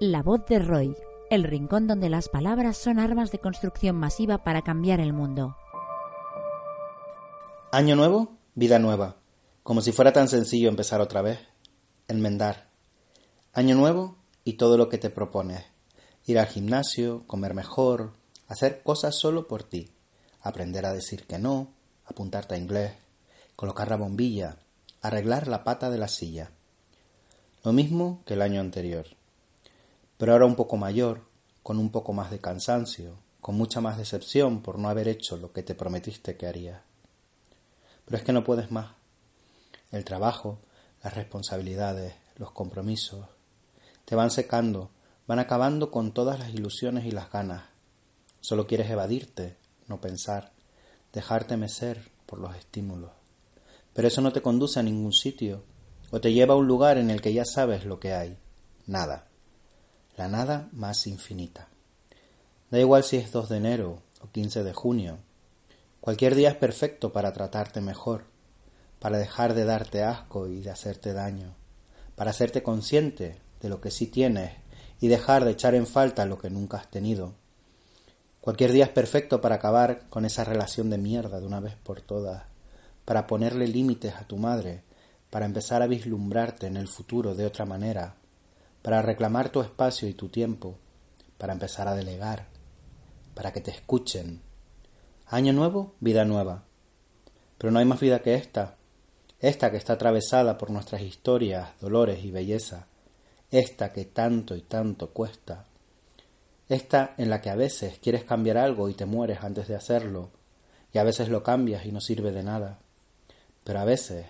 La voz de Roy, el rincón donde las palabras son armas de construcción masiva para cambiar el mundo. Año nuevo, vida nueva. Como si fuera tan sencillo empezar otra vez. Enmendar. Año nuevo y todo lo que te propones. Ir al gimnasio, comer mejor, hacer cosas solo por ti. Aprender a decir que no, apuntarte a inglés, colocar la bombilla, arreglar la pata de la silla. Lo mismo que el año anterior pero ahora un poco mayor, con un poco más de cansancio, con mucha más decepción por no haber hecho lo que te prometiste que harías. Pero es que no puedes más. El trabajo, las responsabilidades, los compromisos, te van secando, van acabando con todas las ilusiones y las ganas. Solo quieres evadirte, no pensar, dejarte mecer por los estímulos. Pero eso no te conduce a ningún sitio, o te lleva a un lugar en el que ya sabes lo que hay, nada la nada más infinita. Da igual si es 2 de enero o 15 de junio. Cualquier día es perfecto para tratarte mejor, para dejar de darte asco y de hacerte daño, para hacerte consciente de lo que sí tienes y dejar de echar en falta lo que nunca has tenido. Cualquier día es perfecto para acabar con esa relación de mierda de una vez por todas, para ponerle límites a tu madre, para empezar a vislumbrarte en el futuro de otra manera, para reclamar tu espacio y tu tiempo, para empezar a delegar, para que te escuchen. Año nuevo, vida nueva. Pero no hay más vida que esta, esta que está atravesada por nuestras historias, dolores y belleza, esta que tanto y tanto cuesta, esta en la que a veces quieres cambiar algo y te mueres antes de hacerlo, y a veces lo cambias y no sirve de nada, pero a veces,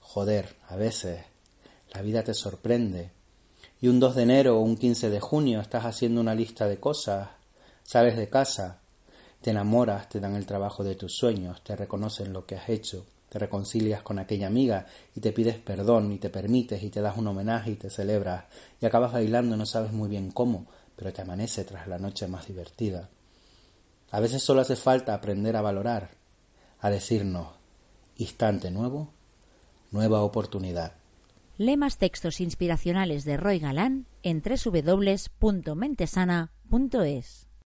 joder, a veces, la vida te sorprende y un 2 de enero o un 15 de junio estás haciendo una lista de cosas, sales de casa, te enamoras, te dan el trabajo de tus sueños, te reconocen lo que has hecho, te reconcilias con aquella amiga y te pides perdón y te permites y te das un homenaje y te celebras y acabas bailando no sabes muy bien cómo, pero te amanece tras la noche más divertida. A veces solo hace falta aprender a valorar, a decirnos instante nuevo, nueva oportunidad. Lee más textos inspiracionales de Roy Galán en www.mentesana.es.